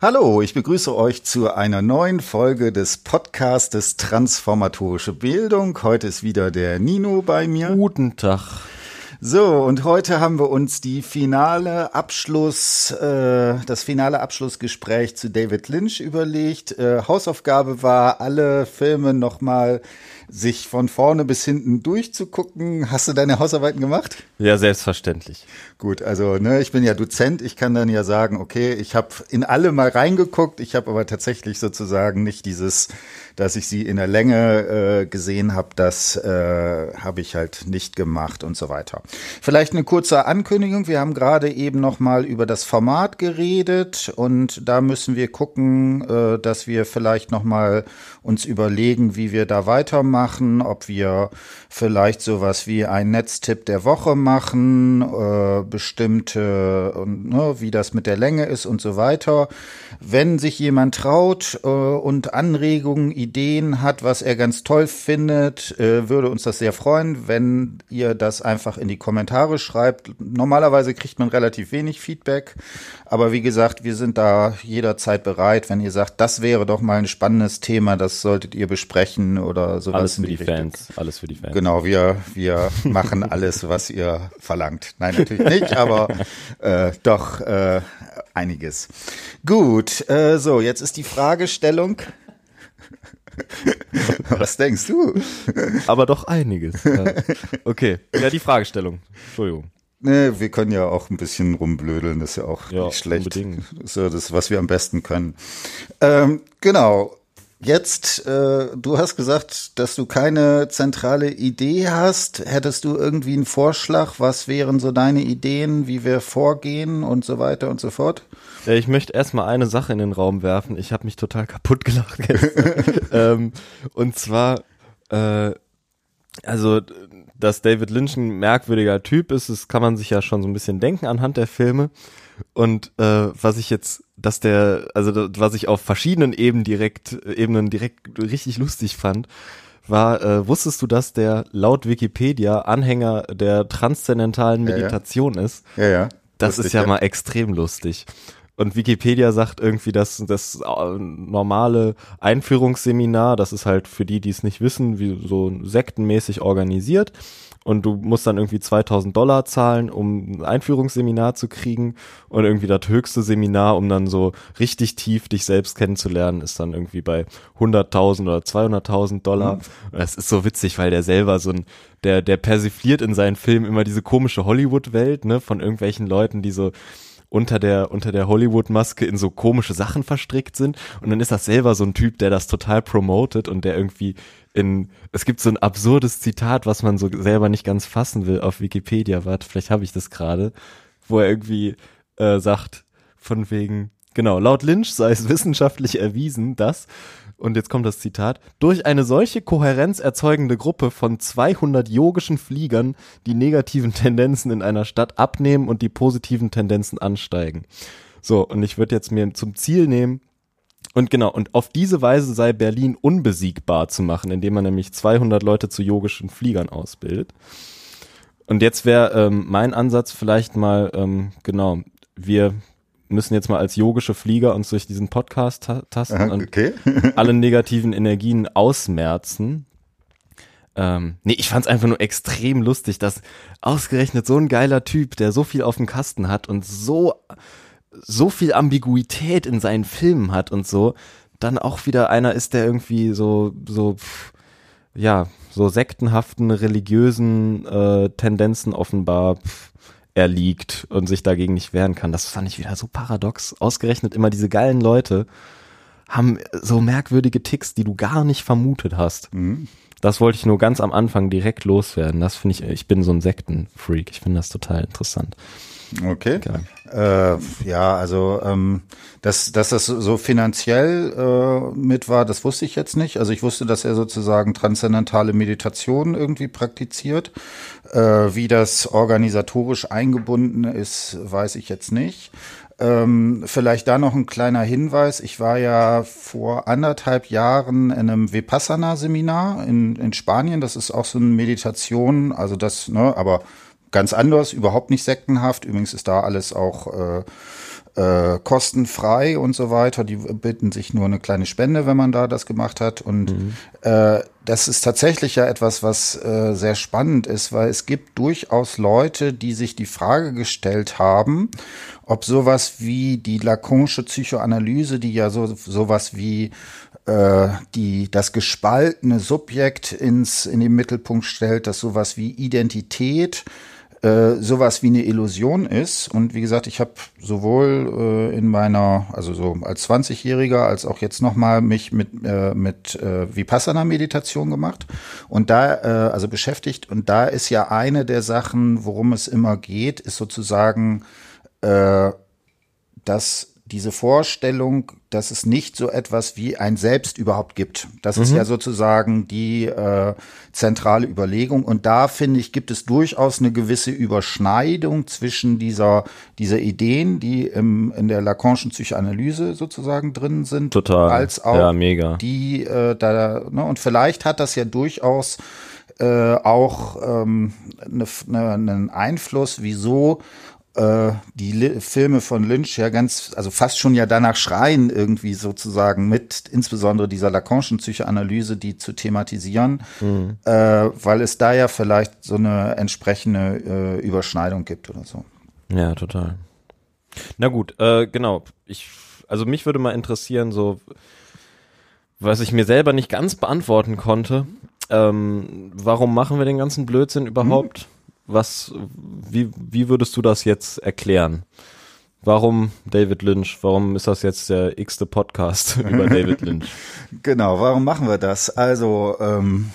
Hallo, ich begrüße euch zu einer neuen Folge des Podcastes Transformatorische Bildung. Heute ist wieder der Nino bei mir. Guten Tag. So, und heute haben wir uns die finale Abschluss, äh, das finale Abschlussgespräch zu David Lynch überlegt. Äh, Hausaufgabe war, alle Filme nochmal sich von vorne bis hinten durchzugucken. Hast du deine Hausarbeiten gemacht? Ja, selbstverständlich. Gut, also ne, ich bin ja Dozent, ich kann dann ja sagen, okay, ich habe in alle mal reingeguckt, ich habe aber tatsächlich sozusagen nicht dieses dass ich sie in der Länge äh, gesehen habe, das äh, habe ich halt nicht gemacht und so weiter. Vielleicht eine kurze Ankündigung. Wir haben gerade eben noch mal über das Format geredet und da müssen wir gucken, äh, dass wir vielleicht noch mal uns überlegen, wie wir da weitermachen, ob wir vielleicht sowas wie ein Netztipp der Woche machen, äh, bestimmte, ne, wie das mit der Länge ist und so weiter. Wenn sich jemand traut äh, und Anregungen, Ideen hat, was er ganz toll findet, äh, würde uns das sehr freuen, wenn ihr das einfach in die Kommentare schreibt. Normalerweise kriegt man relativ wenig Feedback, aber wie gesagt, wir sind da jederzeit bereit, wenn ihr sagt, das wäre doch mal ein spannendes Thema, das solltet ihr besprechen oder sowas. Alles für die, die Fans, alles für die Fans. Genau, wir, wir machen alles, was ihr verlangt. Nein, natürlich nicht, aber äh, doch äh, einiges. Gut, äh, so, jetzt ist die Fragestellung. Was denkst du? Aber doch einiges. Ja. Okay, ja, die Fragestellung. Entschuldigung. Nee, wir können ja auch ein bisschen rumblödeln, das ist ja auch ja, nicht schlecht. Unbedingt. Das ist ja das, was wir am besten können. Ähm, genau. Jetzt, äh, du hast gesagt, dass du keine zentrale Idee hast. Hättest du irgendwie einen Vorschlag? Was wären so deine Ideen, wie wir vorgehen und so weiter und so fort? Ich möchte erstmal eine Sache in den Raum werfen. Ich habe mich total kaputt gelacht ähm, und zwar, äh, also, dass David Lynch ein merkwürdiger Typ ist, das kann man sich ja schon so ein bisschen denken anhand der Filme. Und äh, was ich jetzt, dass der, also was ich auf verschiedenen Ebenen direkt, Ebenen direkt richtig lustig fand, war, äh, wusstest du, dass der laut Wikipedia Anhänger der transzendentalen Meditation ja, ja. ist? Ja, ja. Das lustig, ist ja, mal extrem lustig. Und Wikipedia sagt irgendwie, dass das normale Einführungsseminar, das ist halt für die, die es nicht wissen, wie so sektenmäßig organisiert und du musst dann irgendwie 2000 Dollar zahlen, um ein Einführungsseminar zu kriegen und irgendwie das höchste Seminar, um dann so richtig tief dich selbst kennenzulernen, ist dann irgendwie bei 100.000 oder 200.000 Dollar. Mhm. Das ist so witzig, weil der selber so ein, der, der persifliert in seinen Filmen immer diese komische Hollywood-Welt, ne, von irgendwelchen Leuten, die so, unter der, unter der Hollywood-Maske in so komische Sachen verstrickt sind. Und dann ist das selber so ein Typ, der das total promotet und der irgendwie in, es gibt so ein absurdes Zitat, was man so selber nicht ganz fassen will auf Wikipedia. Warte, vielleicht habe ich das gerade, wo er irgendwie äh, sagt, von wegen, genau, laut Lynch sei es wissenschaftlich erwiesen, dass, und jetzt kommt das Zitat, durch eine solche Kohärenz erzeugende Gruppe von 200 yogischen Fliegern die negativen Tendenzen in einer Stadt abnehmen und die positiven Tendenzen ansteigen. So, und ich würde jetzt mir zum Ziel nehmen, und genau, und auf diese Weise sei Berlin unbesiegbar zu machen, indem man nämlich 200 Leute zu yogischen Fliegern ausbildet. Und jetzt wäre ähm, mein Ansatz vielleicht mal, ähm, genau, wir müssen jetzt mal als yogische Flieger uns durch diesen Podcast ta tasten okay. und alle negativen Energien ausmerzen. Ähm, nee, ich fand's einfach nur extrem lustig, dass ausgerechnet so ein geiler Typ, der so viel auf dem Kasten hat und so so viel Ambiguität in seinen Filmen hat und so, dann auch wieder einer ist, der irgendwie so, so, ja, so sektenhaften, religiösen äh, Tendenzen offenbar erliegt und sich dagegen nicht wehren kann. Das fand ich wieder so paradox. Ausgerechnet immer diese geilen Leute haben so merkwürdige Ticks, die du gar nicht vermutet hast. Mhm. Das wollte ich nur ganz am Anfang direkt loswerden. Das finde ich, ich bin so ein Sektenfreak. Ich finde das total interessant. Okay. Äh, ja, also ähm, dass, dass das so finanziell äh, mit war, das wusste ich jetzt nicht. Also ich wusste, dass er sozusagen transzendentale Meditation irgendwie praktiziert. Äh, wie das organisatorisch eingebunden ist, weiß ich jetzt nicht. Ähm, vielleicht da noch ein kleiner Hinweis. Ich war ja vor anderthalb Jahren in einem Vipassana-Seminar in, in Spanien. Das ist auch so eine Meditation, also das, ne, aber ganz anders, überhaupt nicht sektenhaft. Übrigens ist da alles auch äh, äh, kostenfrei und so weiter. Die bitten sich nur eine kleine Spende, wenn man da das gemacht hat. Und mhm. äh, das ist tatsächlich ja etwas, was äh, sehr spannend ist, weil es gibt durchaus Leute, die sich die Frage gestellt haben, ob sowas wie die Lacanische Psychoanalyse, die ja so sowas wie äh, die das gespaltene Subjekt ins in den Mittelpunkt stellt, dass sowas wie Identität äh, sowas wie eine Illusion ist. Und wie gesagt, ich habe sowohl äh, in meiner, also so als 20-Jähriger, als auch jetzt nochmal mich mit, äh, mit äh, Vipassana-Meditation gemacht und da, äh, also beschäftigt. Und da ist ja eine der Sachen, worum es immer geht, ist sozusagen, äh, dass diese Vorstellung, dass es nicht so etwas wie ein Selbst überhaupt gibt. Das mhm. ist ja sozusagen die äh, zentrale Überlegung. Und da finde ich, gibt es durchaus eine gewisse Überschneidung zwischen dieser, dieser Ideen, die im, in der Lacanischen Psychoanalyse sozusagen drin sind. Total. Als auch ja, mega. die äh, da, ne, und vielleicht hat das ja durchaus äh, auch ähm, ne, ne, einen Einfluss, wieso äh, die Li Filme von Lynch ja ganz, also fast schon ja danach schreien, irgendwie sozusagen mit insbesondere dieser Lacanischen Psychoanalyse, die zu thematisieren, mhm. äh, weil es da ja vielleicht so eine entsprechende äh, Überschneidung gibt oder so. Ja, total. Na gut, äh, genau. Ich, also mich würde mal interessieren, so was ich mir selber nicht ganz beantworten konnte. Ähm, warum machen wir den ganzen Blödsinn überhaupt? Mhm was, wie, wie würdest du das jetzt erklären? Warum David Lynch? Warum ist das jetzt der x-te Podcast über David Lynch? Genau, warum machen wir das? Also, ähm,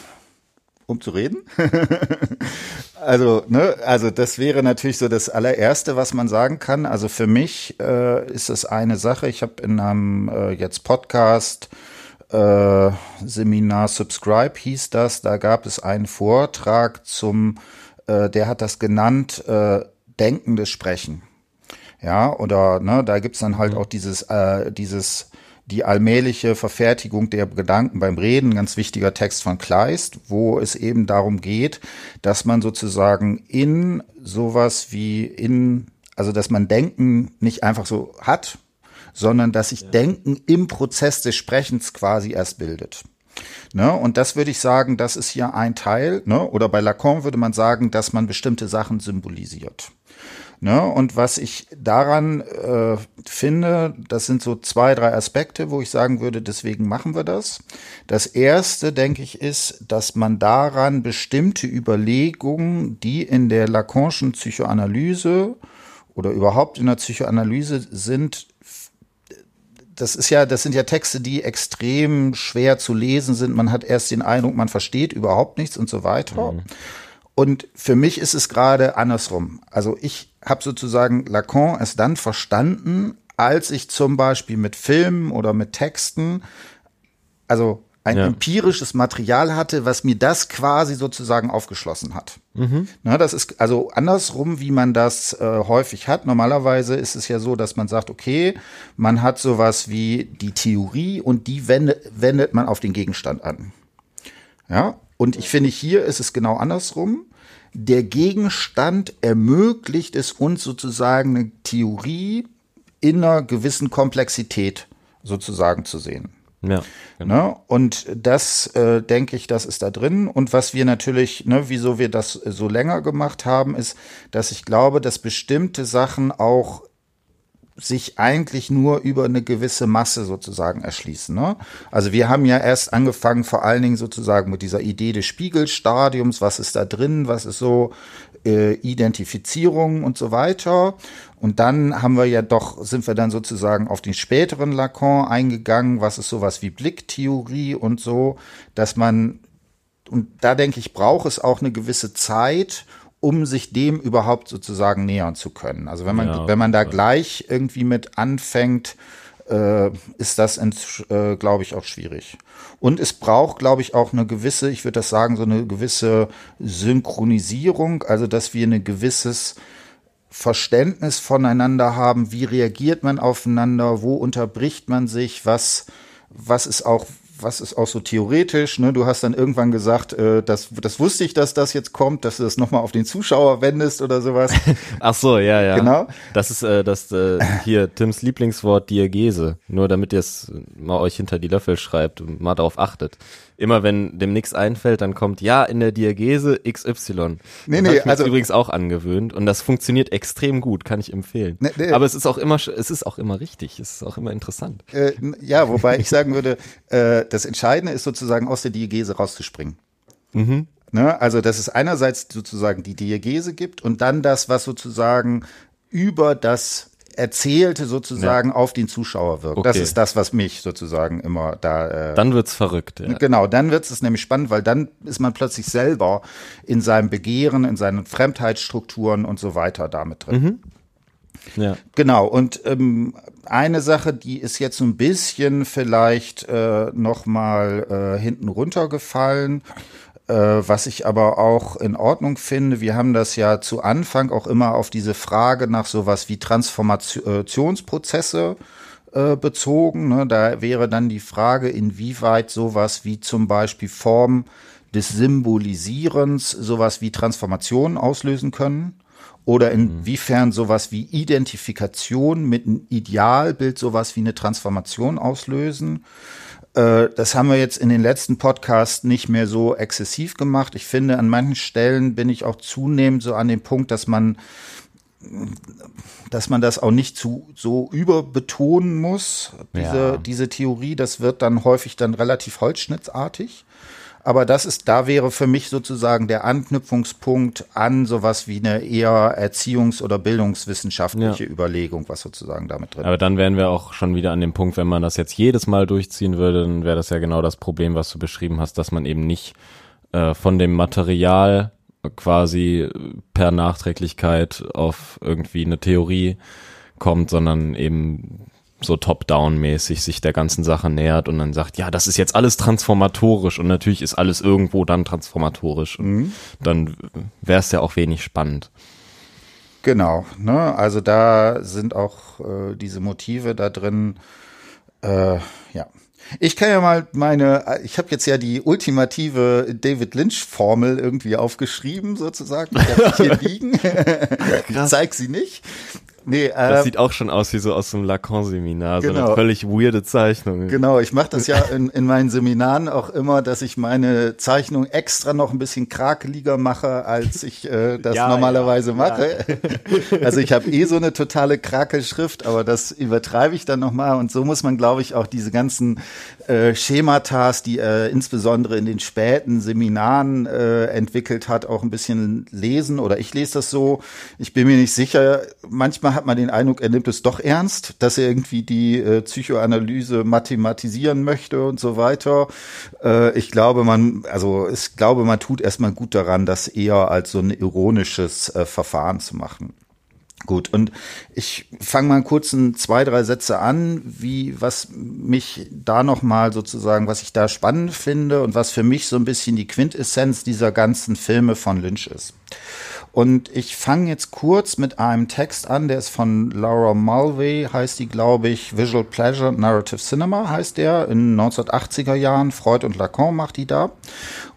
um zu reden. also, ne, also das wäre natürlich so das allererste, was man sagen kann. Also für mich äh, ist es eine Sache. Ich habe in einem äh, jetzt Podcast äh, Seminar Subscribe hieß das. Da gab es einen Vortrag zum äh, der hat das genannt, äh, denkendes Sprechen. Ja, oder ne, da gibt's dann halt mhm. auch dieses, äh, dieses, die allmähliche Verfertigung der Gedanken beim Reden, ganz wichtiger Text von Kleist, wo es eben darum geht, dass man sozusagen in sowas wie in, also dass man Denken nicht einfach so hat, sondern dass sich ja. Denken im Prozess des Sprechens quasi erst bildet. Ne? Und das würde ich sagen, das ist hier ein Teil. Ne? Oder bei Lacan würde man sagen, dass man bestimmte Sachen symbolisiert. Ne? Und was ich daran äh, finde, das sind so zwei, drei Aspekte, wo ich sagen würde, deswegen machen wir das. Das erste, denke ich, ist, dass man daran bestimmte Überlegungen, die in der Lacanischen Psychoanalyse oder überhaupt in der Psychoanalyse sind, das ist ja, das sind ja Texte, die extrem schwer zu lesen sind. Man hat erst den Eindruck, man versteht überhaupt nichts und so weiter. Mhm. Und für mich ist es gerade andersrum. Also ich habe sozusagen Lacan erst dann verstanden, als ich zum Beispiel mit Filmen oder mit Texten, also ein ja. empirisches Material hatte, was mir das quasi sozusagen aufgeschlossen hat. Mhm. Na, das ist also andersrum, wie man das äh, häufig hat. Normalerweise ist es ja so, dass man sagt, okay, man hat sowas wie die Theorie und die wendet, wendet man auf den Gegenstand an. Ja, und ich finde, hier ist es genau andersrum. Der Gegenstand ermöglicht es uns sozusagen eine Theorie in einer gewissen Komplexität sozusagen zu sehen. Ja. Genau. Ne? Und das äh, denke ich, das ist da drin. Und was wir natürlich, ne, wieso wir das so länger gemacht haben, ist, dass ich glaube, dass bestimmte Sachen auch sich eigentlich nur über eine gewisse Masse sozusagen erschließen. Ne? Also wir haben ja erst angefangen, vor allen Dingen sozusagen mit dieser Idee des Spiegelstadiums, was ist da drin, was ist so äh, Identifizierung und so weiter. Und dann haben wir ja doch, sind wir dann sozusagen auf den späteren Lacan eingegangen, was ist sowas wie Blicktheorie und so, dass man, und da denke ich, braucht es auch eine gewisse Zeit, um sich dem überhaupt sozusagen nähern zu können. Also wenn man, ja, wenn man da gleich irgendwie mit anfängt, äh, ist das, äh, glaube ich, auch schwierig. Und es braucht, glaube ich, auch eine gewisse, ich würde das sagen, so eine gewisse Synchronisierung, also dass wir ein gewisses Verständnis voneinander haben, wie reagiert man aufeinander, wo unterbricht man sich, was, was ist auch was ist auch so theoretisch, ne? Du hast dann irgendwann gesagt, äh, das, das wusste ich, dass das jetzt kommt, dass du das nochmal auf den Zuschauer wendest oder sowas. Ach so, ja, ja. Genau. Das ist äh, das äh, hier Tims Lieblingswort Diagese. Nur damit ihr es mal euch hinter die Löffel schreibt und mal darauf achtet immer wenn dem nichts einfällt, dann kommt ja in der Diagese XY. Nee, das nee, ich mir also übrigens auch angewöhnt und das funktioniert extrem gut, kann ich empfehlen. Nee, nee. Aber es ist auch immer es ist auch immer richtig, es ist auch immer interessant. Äh, ja, wobei ich sagen würde, äh, das Entscheidende ist sozusagen aus der Diagese rauszuspringen. Mhm. Ne? Also, dass es einerseits sozusagen die Diagese gibt und dann das, was sozusagen über das Erzählte sozusagen ja. auf den Zuschauer wirkt. Okay. Das ist das, was mich sozusagen immer da. Äh, dann wird's verrückt. Ja. Genau, dann wird's es nämlich spannend, weil dann ist man plötzlich selber in seinem Begehren, in seinen Fremdheitsstrukturen und so weiter damit drin. Mhm. Ja. Genau, und ähm, eine Sache, die ist jetzt so ein bisschen vielleicht äh, noch mal äh, hinten runtergefallen was ich aber auch in Ordnung finde, wir haben das ja zu Anfang auch immer auf diese Frage nach sowas wie Transformationsprozesse äh, bezogen. Ne? Da wäre dann die Frage, inwieweit sowas wie zum Beispiel Form des Symbolisierens sowas wie Transformation auslösen können oder inwiefern sowas wie Identifikation mit einem Idealbild sowas wie eine Transformation auslösen. Äh, das haben wir jetzt in den letzten Podcasts nicht mehr so exzessiv gemacht. Ich finde, an manchen Stellen bin ich auch zunehmend so an dem Punkt, dass man dass man das auch nicht zu so überbetonen muss, diese, ja. diese Theorie, das wird dann häufig dann relativ holzschnittsartig. Aber das ist, da wäre für mich sozusagen der Anknüpfungspunkt an sowas wie eine eher erziehungs- oder bildungswissenschaftliche ja. Überlegung, was sozusagen damit drin ist. Aber dann wären wir auch schon wieder an dem Punkt, wenn man das jetzt jedes Mal durchziehen würde, dann wäre das ja genau das Problem, was du beschrieben hast, dass man eben nicht äh, von dem Material quasi per Nachträglichkeit auf irgendwie eine Theorie kommt, sondern eben so top-down-mäßig sich der ganzen Sache nähert und dann sagt, ja, das ist jetzt alles transformatorisch und natürlich ist alles irgendwo dann transformatorisch und mhm. dann wäre es ja auch wenig spannend. Genau, ne? Also da sind auch äh, diese Motive da drin. Äh, ja, ich kann ja mal meine, ich habe jetzt ja die ultimative David Lynch-Formel irgendwie aufgeschrieben, sozusagen. Ich hier liegen. Zeig sie nicht. Nee, äh, das sieht auch schon aus wie so aus dem Lacan-Seminar, genau. so eine genau. völlig weirde Zeichnung. Genau, ich mache das ja in, in meinen Seminaren auch immer, dass ich meine Zeichnung extra noch ein bisschen krakeliger mache, als ich äh, das ja, normalerweise ja, mache. Ja. Also ich habe eh so eine totale Krakelschrift, aber das übertreibe ich dann nochmal und so muss man, glaube ich, auch diese ganzen äh, Schematas, die er insbesondere in den späten Seminaren äh, entwickelt hat, auch ein bisschen lesen oder ich lese das so. Ich bin mir nicht sicher, manchmal hat man den Eindruck, er nimmt es doch ernst, dass er irgendwie die äh, Psychoanalyse mathematisieren möchte und so weiter. Äh, ich glaube, man, also ich glaube, man tut erstmal gut daran, das eher als so ein ironisches äh, Verfahren zu machen. Gut, und ich fange mal kurz ein, zwei, drei Sätze an, wie was mich da nochmal sozusagen, was ich da spannend finde und was für mich so ein bisschen die Quintessenz dieser ganzen Filme von Lynch ist. Und ich fange jetzt kurz mit einem Text an, der ist von Laura Mulvey, heißt die, glaube ich, Visual Pleasure Narrative Cinema heißt der, in 1980er Jahren. Freud und Lacan macht die da.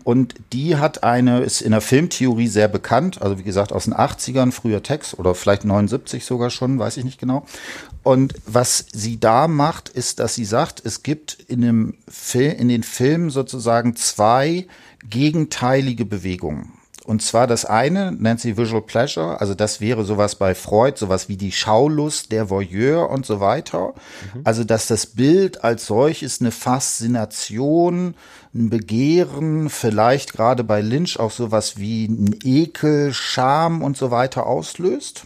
Und die hat eine, ist in der Filmtheorie sehr bekannt, also wie gesagt aus den 80ern, früher Text oder vielleicht 79 sogar schon, weiß ich nicht genau. Und was sie da macht, ist, dass sie sagt, es gibt in, dem Film, in den Filmen sozusagen zwei gegenteilige Bewegungen. Und zwar das eine nennt sie Visual Pleasure, also das wäre sowas bei Freud, sowas wie die Schaulust, der Voyeur und so weiter. Mhm. Also dass das Bild als solches eine Faszination, ein Begehren, vielleicht gerade bei Lynch auch sowas wie ein Ekel, Scham und so weiter auslöst.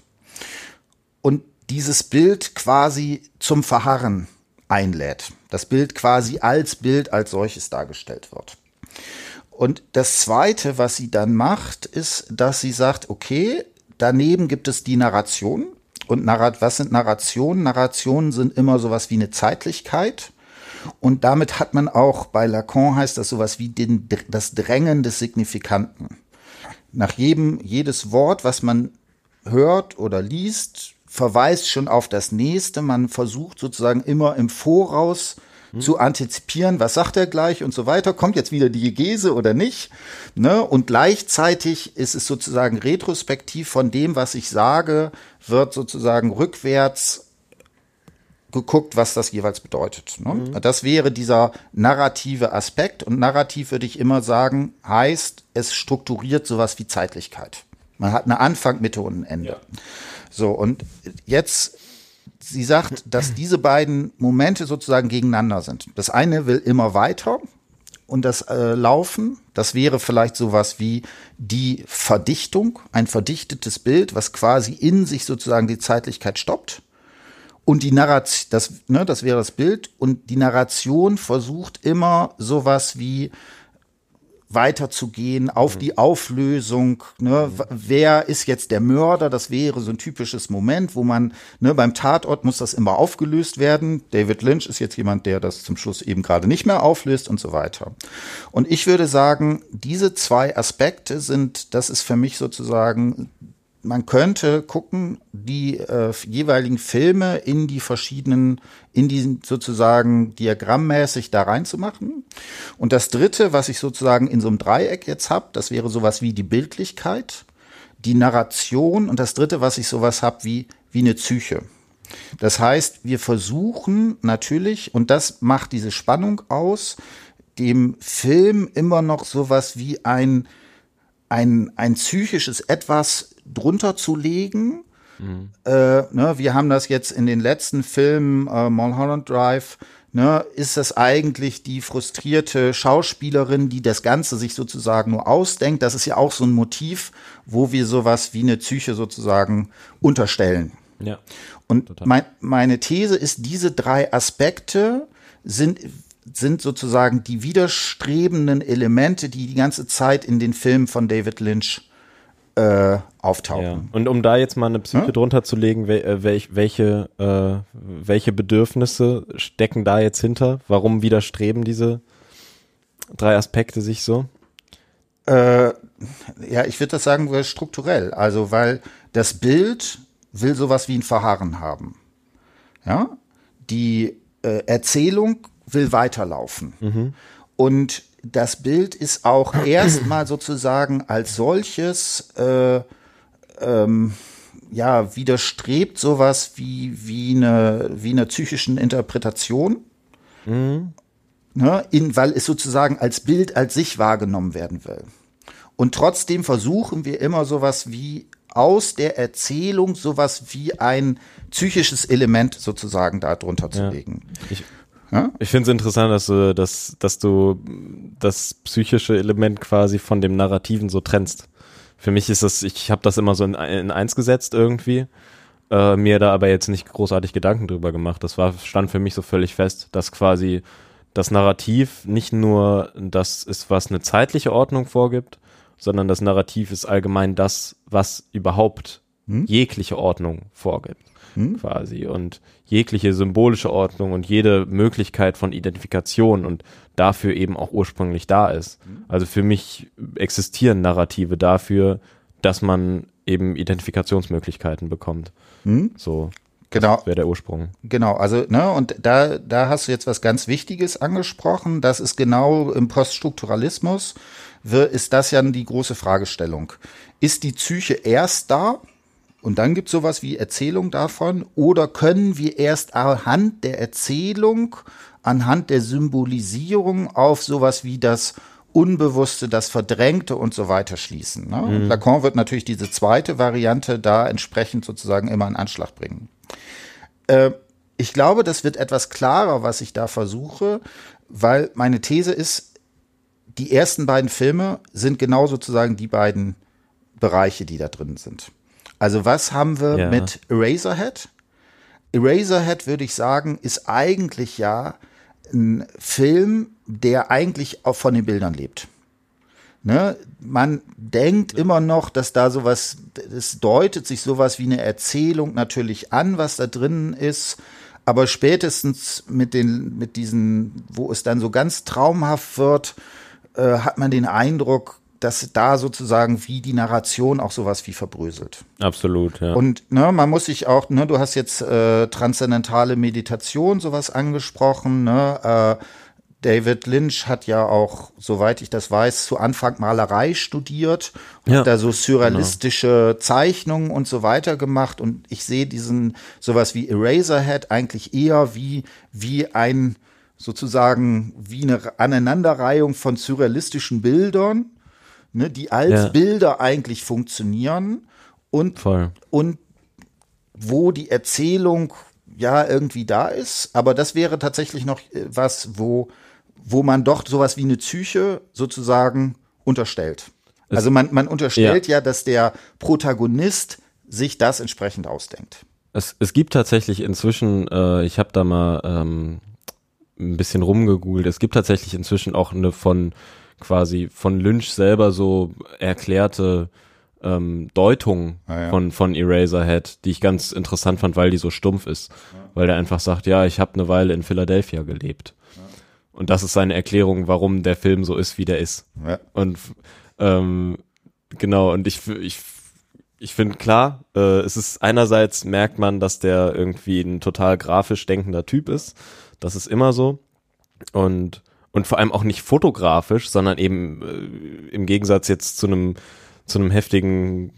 Und dieses Bild quasi zum Verharren einlädt. Das Bild quasi als Bild als solches dargestellt wird. Und das Zweite, was sie dann macht, ist, dass sie sagt, okay, daneben gibt es die Narration. Und was sind Narrationen? Narrationen sind immer sowas wie eine Zeitlichkeit. Und damit hat man auch, bei Lacan heißt das sowas wie den, das Drängen des Signifikanten. Nach jedem, jedes Wort, was man hört oder liest, verweist schon auf das nächste. Man versucht sozusagen immer im Voraus hm. zu antizipieren, was sagt er gleich und so weiter, kommt jetzt wieder die Gese oder nicht. Ne? Und gleichzeitig ist es sozusagen retrospektiv von dem, was ich sage, wird sozusagen rückwärts geguckt, was das jeweils bedeutet. Ne? Mhm. Das wäre dieser narrative Aspekt. Und narrativ würde ich immer sagen, heißt, es strukturiert sowas wie Zeitlichkeit. Man hat eine Anfang, Mitte und ein Ende. Ja. So, und jetzt, sie sagt, dass diese beiden Momente sozusagen gegeneinander sind. Das eine will immer weiter und das äh, Laufen, das wäre vielleicht sowas wie die Verdichtung, ein verdichtetes Bild, was quasi in sich sozusagen die Zeitlichkeit stoppt. Und die Narration, das, ne, das wäre das Bild. Und die Narration versucht immer sowas wie weiterzugehen auf die Auflösung. Ne, wer ist jetzt der Mörder? Das wäre so ein typisches Moment, wo man ne, beim Tatort muss das immer aufgelöst werden. David Lynch ist jetzt jemand, der das zum Schluss eben gerade nicht mehr auflöst und so weiter. Und ich würde sagen, diese zwei Aspekte sind, das ist für mich sozusagen man könnte gucken, die äh, jeweiligen Filme in die verschiedenen, in diesen sozusagen diagrammmäßig da reinzumachen. Und das dritte, was ich sozusagen in so einem Dreieck jetzt habe, das wäre sowas wie die Bildlichkeit, die Narration und das dritte, was ich sowas habe wie, wie eine Psyche. Das heißt, wir versuchen natürlich, und das macht diese Spannung aus, dem Film immer noch sowas wie ein, ein, ein psychisches Etwas drunter zu legen. Mhm. Äh, ne, wir haben das jetzt in den letzten Filmen, äh, Mulholland Drive, ne, ist das eigentlich die frustrierte Schauspielerin, die das Ganze sich sozusagen nur ausdenkt. Das ist ja auch so ein Motiv, wo wir sowas wie eine Psyche sozusagen unterstellen. Ja. Und mein, meine These ist, diese drei Aspekte sind sind sozusagen die widerstrebenden Elemente, die die ganze Zeit in den Filmen von David Lynch äh, auftauchen. Ja. Und um da jetzt mal eine Psyche ja? drunter zu legen, äh, welch, welche, äh, welche Bedürfnisse stecken da jetzt hinter? Warum widerstreben diese drei Aspekte sich so? Äh, ja, ich würde das sagen, strukturell. Also, weil das Bild will sowas wie ein Verharren haben. Ja, die äh, Erzählung will weiterlaufen. Mhm. Und das Bild ist auch erstmal sozusagen als solches äh, ähm, ja widerstrebt sowas wie wie eine wie eine psychischen Interpretation, mhm. ne, in, weil es sozusagen als Bild als sich wahrgenommen werden will. Und trotzdem versuchen wir immer sowas wie aus der Erzählung sowas wie ein psychisches Element sozusagen darunter zu ja. legen. Ich ja? Ich finde es interessant, dass du, dass, dass du das psychische Element quasi von dem Narrativen so trennst. Für mich ist das, ich habe das immer so in, in eins gesetzt irgendwie, äh, mir da aber jetzt nicht großartig Gedanken drüber gemacht. Das war, stand für mich so völlig fest, dass quasi das Narrativ nicht nur das ist, was eine zeitliche Ordnung vorgibt, sondern das Narrativ ist allgemein das, was überhaupt hm? jegliche Ordnung vorgibt hm? quasi und jegliche symbolische Ordnung und jede Möglichkeit von Identifikation und dafür eben auch ursprünglich da ist. Hm? Also für mich existieren Narrative dafür, dass man eben Identifikationsmöglichkeiten bekommt. Hm? So. Genau. Wäre der Ursprung. Genau, also, ne, und da, da hast du jetzt was ganz Wichtiges angesprochen. Das ist genau im Poststrukturalismus, ist das ja die große Fragestellung. Ist die Psyche erst da und dann gibt es sowas wie Erzählung davon. Oder können wir erst anhand der Erzählung, anhand der Symbolisierung auf sowas wie das Unbewusste, das Verdrängte und so weiter schließen. Ne? Mhm. Lacan wird natürlich diese zweite Variante da entsprechend sozusagen immer in Anschlag bringen. Äh, ich glaube, das wird etwas klarer, was ich da versuche, weil meine These ist, die ersten beiden Filme sind genau sozusagen die beiden Bereiche, die da drin sind. Also was haben wir ja. mit Eraserhead? Eraserhead würde ich sagen, ist eigentlich ja ein Film, der eigentlich auch von den Bildern lebt. Ne? Man denkt immer noch, dass da sowas, es deutet sich sowas wie eine Erzählung natürlich an, was da drin ist. Aber spätestens mit den, mit diesen, wo es dann so ganz traumhaft wird, äh, hat man den Eindruck, dass da sozusagen wie die Narration auch sowas wie verbröselt. Absolut, ja. Und ne, man muss sich auch, ne, du hast jetzt äh, transzendentale Meditation sowas angesprochen, ne, äh, David Lynch hat ja auch, soweit ich das weiß, zu Anfang Malerei studiert und Ja, da so surrealistische Zeichnungen und so weiter gemacht. Und ich sehe diesen sowas wie Eraserhead eigentlich eher wie, wie ein sozusagen wie eine Aneinanderreihung von surrealistischen Bildern, ne, die als Ja. Bilder eigentlich funktionieren und Voll. und wo die Erzählung ja irgendwie da ist, aber das wäre tatsächlich noch äh, was, wo, wo man doch sowas wie eine Psyche sozusagen unterstellt. Also man, man unterstellt ja. dass der Protagonist sich das entsprechend ausdenkt. Es, es gibt tatsächlich inzwischen, äh, ich habe da mal ähm, ein bisschen rumgegoogelt, es gibt tatsächlich inzwischen auch eine von quasi von Lynch selber so erklärte ähm, Deutung Ah, ja. von, von Eraserhead, die ich ganz interessant fand, weil die so stumpf ist. Weil der einfach sagt, ja, ich habe eine Weile in Philadelphia gelebt. Und das ist seine Erklärung, warum der Film so ist, wie der ist. Ja. Und ähm, genau, und ich, ich, ich finde klar, äh, es ist einerseits merkt man, dass der irgendwie ein total grafisch denkender Typ ist. Das ist immer so. Und, und vor allem auch nicht fotografisch, sondern eben äh, im Gegensatz jetzt zu einem zu einem heftigen,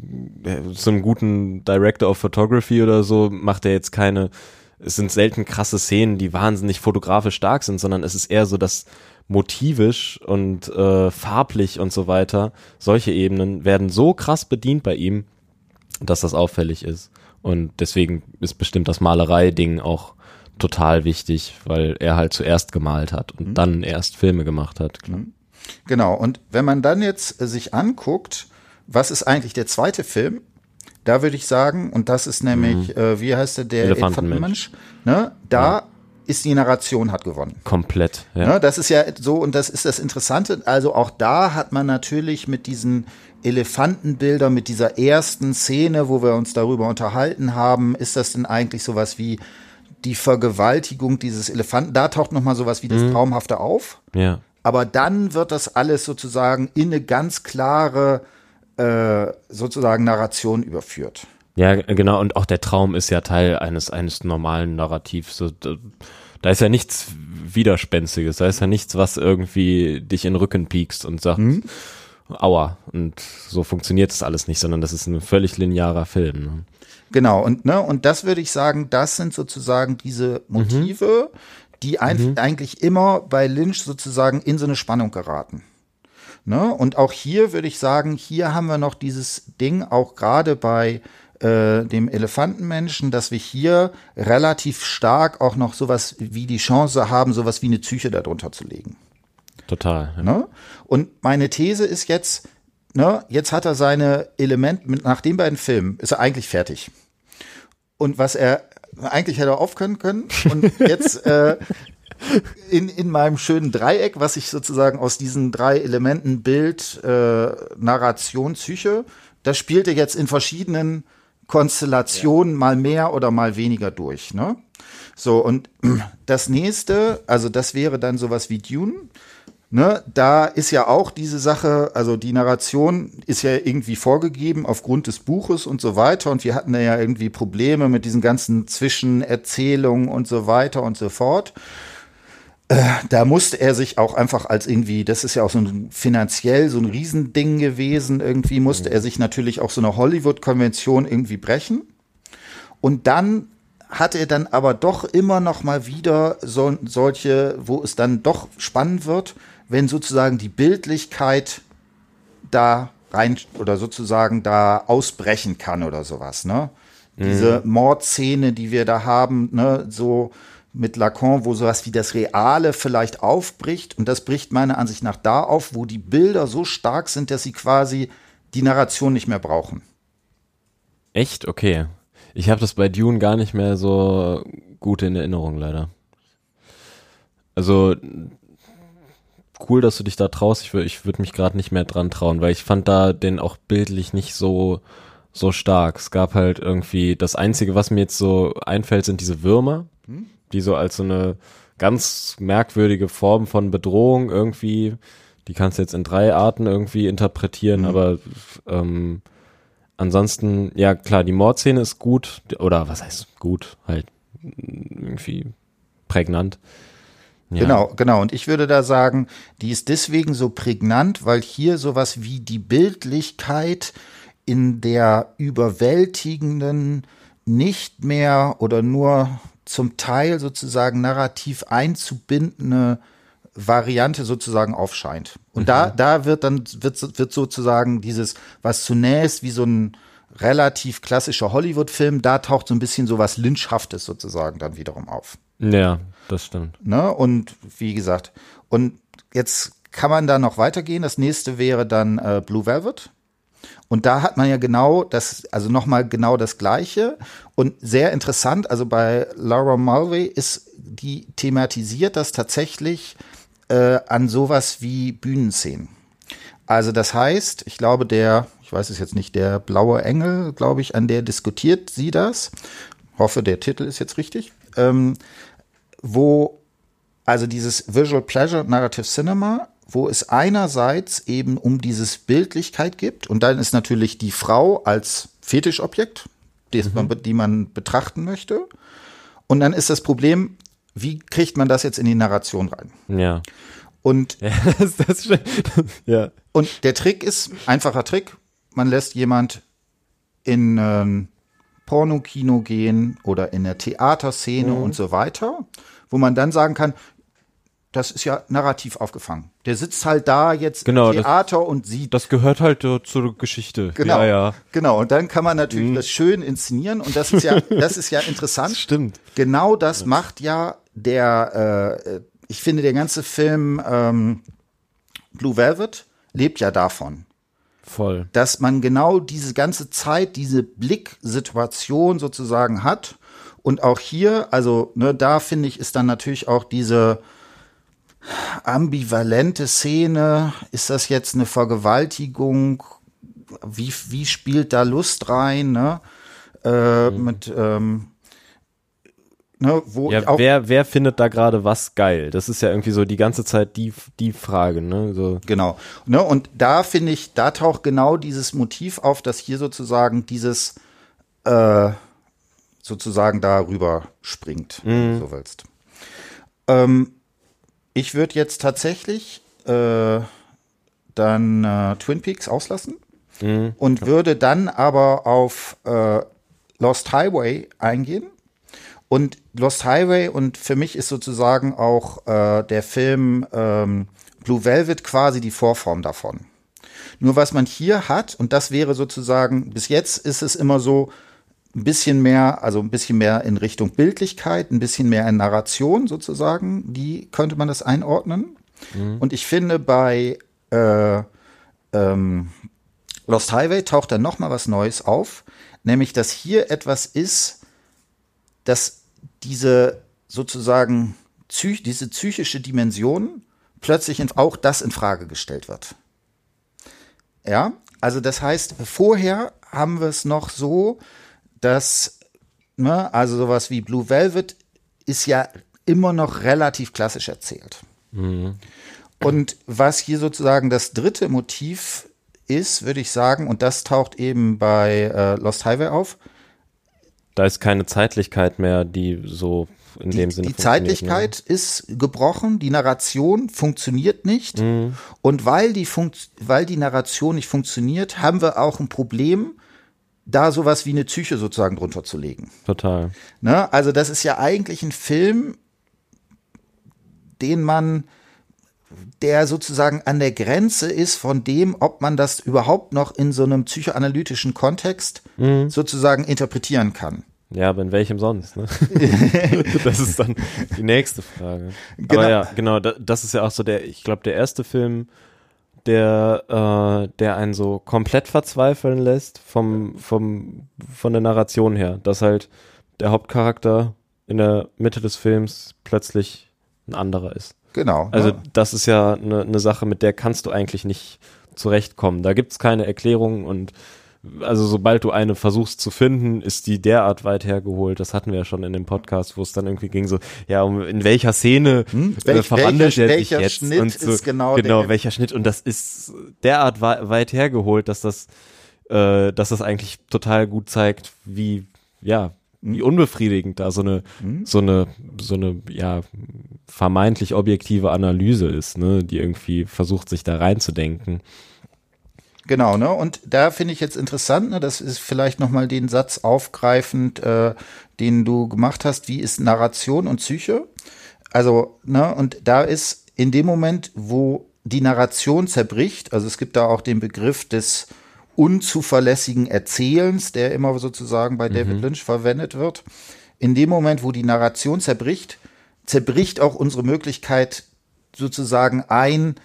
äh, zu einem guten Director of Photography oder so, macht er jetzt keine, es sind selten krasse Szenen, die wahnsinnig fotografisch stark sind, sondern es ist eher so, dass motivisch und äh, farblich und so weiter, solche Ebenen werden so krass bedient bei ihm, dass das auffällig ist. Und deswegen ist bestimmt das Malerei-Ding auch total wichtig, weil er halt zuerst gemalt hat und dann erst Filme gemacht hat. Klar. Genau, und wenn man dann jetzt äh, sich anguckt, was ist eigentlich der zweite Film? Da würde ich sagen, und das ist nämlich, äh, wie heißt der, der Elefantenmensch. ne? Da ist die Narration hat gewonnen. Komplett, ja. Ne, das ist ja so, und das ist das Interessante. Also auch da hat man natürlich mit diesen Elefantenbildern, mit dieser ersten Szene, wo wir uns darüber unterhalten haben, ist das denn eigentlich sowas wie die Vergewaltigung dieses Elefanten? Da taucht noch mal sowas wie das Traumhafte auf. Ja. Aber dann wird das alles sozusagen in eine ganz klare äh, sozusagen Narration überführt. Ja, genau, und auch der Traum ist ja Teil eines, eines normalen Narrativs. So, da, da ist ja nichts Widerspenstiges, da ist ja nichts, was irgendwie dich in den Rücken piekst und sagt, aua. Und so funktioniert das alles nicht, sondern das ist ein völlig linearer Film. Genau, und, ne, und das würde ich sagen, das sind sozusagen diese Motive, die ein, eigentlich immer bei Lynch sozusagen in so eine Spannung geraten. Ne? Und auch hier würde ich sagen, hier haben wir noch dieses Ding, auch gerade bei äh, dem Elefantenmenschen, dass wir hier relativ stark auch noch sowas wie die Chance haben, sowas wie eine Psyche darunter zu legen. Total. Ja. Ne? Und meine These ist jetzt, ne, jetzt hat er seine Elemente, nach den beiden Filmen ist er eigentlich fertig. Und was er, eigentlich hätte er aufkönnen können. Und jetzt äh, in, in meinem schönen Dreieck, was ich sozusagen aus diesen drei Elementen Bild, äh, Narration, Psyche, das spielt er jetzt in verschiedenen Konstellationen mal mehr oder mal weniger durch. Ne? So, und das nächste, also das wäre dann sowas wie Dune. Ne, da ist ja auch diese Sache, also die Narration ist ja irgendwie vorgegeben aufgrund des Buches und so weiter. Und wir hatten ja irgendwie Probleme mit diesen ganzen Zwischenerzählungen und so weiter und so fort. Äh, da musste er sich auch einfach als irgendwie, das ist ja auch so ein finanziell so ein Riesending gewesen, irgendwie musste er sich natürlich auch so eine Hollywood-Konvention irgendwie brechen. Und dann hat er dann aber doch immer noch mal wieder so, solche, wo es dann doch spannend wird, wenn sozusagen die Bildlichkeit da rein oder sozusagen da ausbrechen kann oder sowas, ne? Diese Mordszene, die wir da haben, ne, so mit Lacan, wo sowas wie das Reale vielleicht aufbricht und das bricht meiner Ansicht nach da auf, wo die Bilder so stark sind, dass sie quasi die Narration nicht mehr brauchen. Echt? Okay. Ich habe das bei Dune gar nicht mehr so gut in Erinnerung, leider. Also cool, dass du dich da traust. Ich, ich würde mich gerade nicht mehr dran trauen, weil ich fand da den auch bildlich nicht so so stark. Es gab halt irgendwie das einzige, was mir jetzt so einfällt, sind diese Würmer, die so als so eine ganz merkwürdige Form von Bedrohung irgendwie die kannst du jetzt in drei Arten irgendwie interpretieren, Mhm. aber ähm, ansonsten, ja klar, die Mordszene ist gut, oder was heißt gut, halt irgendwie prägnant. Ja. Genau, genau. Und ich würde da sagen, die ist deswegen so prägnant, weil hier sowas wie die Bildlichkeit in der überwältigenden, nicht mehr oder nur zum Teil sozusagen narrativ einzubindende Variante sozusagen aufscheint. Und da, da wird dann, wird, wird sozusagen dieses, was zunächst wie so ein relativ klassischer Hollywood-Film, da taucht so ein bisschen so was Lynchhaftes sozusagen dann wiederum auf. Ja, das stimmt. Ne? Und wie gesagt, und jetzt kann man da noch weitergehen. Das nächste wäre dann äh, Blue Velvet. Und da hat man ja genau das, also nochmal genau das Gleiche. Und sehr interessant, also bei Laura Mulvey ist, die thematisiert das tatsächlich äh, an sowas wie Bühnenszenen. Also das heißt, ich glaube, der, weiß es jetzt nicht, der blaue Engel, glaube ich, an der diskutiert sie das. Hoffe, der Titel ist jetzt richtig. Ähm, wo also dieses Visual Pleasure Narrative Cinema, wo es einerseits eben um dieses Bildlichkeit gibt und dann ist natürlich die Frau als Fetischobjekt, die, man, die man betrachten möchte. Und dann ist das Problem, wie kriegt man das jetzt in die Narration rein? Ja. Und Ja, das, das, ja. Und der Trick ist, einfacher Trick, man lässt jemand in ein Pornokino gehen oder in eine Theaterszene und so weiter, wo man dann sagen kann, das ist ja narrativ aufgefangen. Der sitzt halt da jetzt Genau, im das- Theater und sieht Das gehört halt äh, zur Geschichte. Genau, Ja, ja. genau. Und dann kann man natürlich das schön inszenieren und das ist ja, das ist ja interessant. Stimmt. Genau das macht ja der, äh, ich finde, der ganze Film ähm, Blue Velvet lebt ja davon Voll. dass man genau diese ganze Zeit, diese Blicksituation sozusagen hat. Und auch hier, also ne, da finde ich, ist dann natürlich auch diese ambivalente Szene. Ist das jetzt eine Vergewaltigung? Wie, wie spielt da Lust rein? Ne? Äh, Mit ähm, ne, wo Ja, wer, wer findet da gerade was geil? Das ist ja irgendwie so die ganze Zeit die, die Frage, ne? So, Genau. Ne, und da finde ich, da taucht genau dieses Motiv auf, dass hier sozusagen dieses äh, sozusagen darüber springt, du so willst. Ähm, ich würde jetzt tatsächlich äh, dann äh, Twin Peaks auslassen und würde dann aber auf äh, Lost Highway eingehen. Und Lost Highway und für mich ist sozusagen auch äh, der Film ähm, Blue Velvet quasi die Vorform davon. Nur was man hier hat, und das wäre sozusagen, bis jetzt ist es immer so ein bisschen mehr, also ein bisschen mehr in Richtung Bildlichkeit, ein bisschen mehr in Narration sozusagen, die könnte man das einordnen. Und ich finde bei äh, ähm, Lost Highway taucht dann noch mal was Neues auf, nämlich dass hier etwas ist, dass diese sozusagen diese psychische Dimension plötzlich in, auch das in Frage gestellt wird. Ja, also das heißt, vorher haben wir es noch so, dass, ne, also sowas wie Blue Velvet ist ja immer noch relativ klassisch erzählt. Und was hier sozusagen das dritte Motiv ist, würde ich sagen, und das taucht eben bei äh, Lost Highway auf, da ist keine Zeitlichkeit mehr, die so in die, dem Sinne die ne? Zeitlichkeit ist gebrochen, die Narration funktioniert nicht. Mhm. Und weil die, Funkt weil die Narration nicht funktioniert, haben wir auch ein Problem, da sowas wie eine Psyche sozusagen drunter zu legen. Ne? Total. Ne? Also das ist ja eigentlich ein Film, den man, der sozusagen an der Grenze ist von dem, ob man das überhaupt noch in so einem psychoanalytischen Kontext Mhm. sozusagen interpretieren kann. Ja, aber in welchem sonst? Ne? das ist dann die nächste Frage. Genau. Aber ja, genau, da, das ist ja auch so der, ich glaube, der erste Film, der, äh, der einen so komplett verzweifeln lässt vom, vom, von der Narration her, dass halt der Hauptcharakter in der Mitte des Films plötzlich ein anderer ist. Genau. Also ne? das ist ja eine ne Sache, mit der kannst du eigentlich nicht zurechtkommen. Da gibt's keine Erklärung und also sobald du eine versuchst zu finden, ist die derart weit hergeholt. Das hatten wir ja schon in dem Podcast, wo es dann irgendwie ging so, ja, um in welcher Szene hm? Welch, äh, verwandelt welcher, er sich jetzt Schnitt und so, ist genau, genau welcher Schnitt und das ist derart weit hergeholt, dass das, äh, dass das eigentlich total gut zeigt, wie ja wie hm? unbefriedigend da so eine mhm. so eine so eine ja vermeintlich objektive Analyse ist, ne, die irgendwie versucht sich da reinzudenken. Genau, ne? Und da finde ich jetzt interessant, ne, das ist vielleicht nochmal den Satz aufgreifend, äh, den du gemacht hast, wie ist Narration und Psyche? Also, ne, und da ist in dem Moment, wo die Narration zerbricht, also es gibt da auch den Begriff des unzuverlässigen Erzählens, der immer sozusagen bei mhm. David Lynch verwendet wird. In dem Moment, wo die Narration zerbricht, zerbricht auch unsere Möglichkeit, sozusagen ein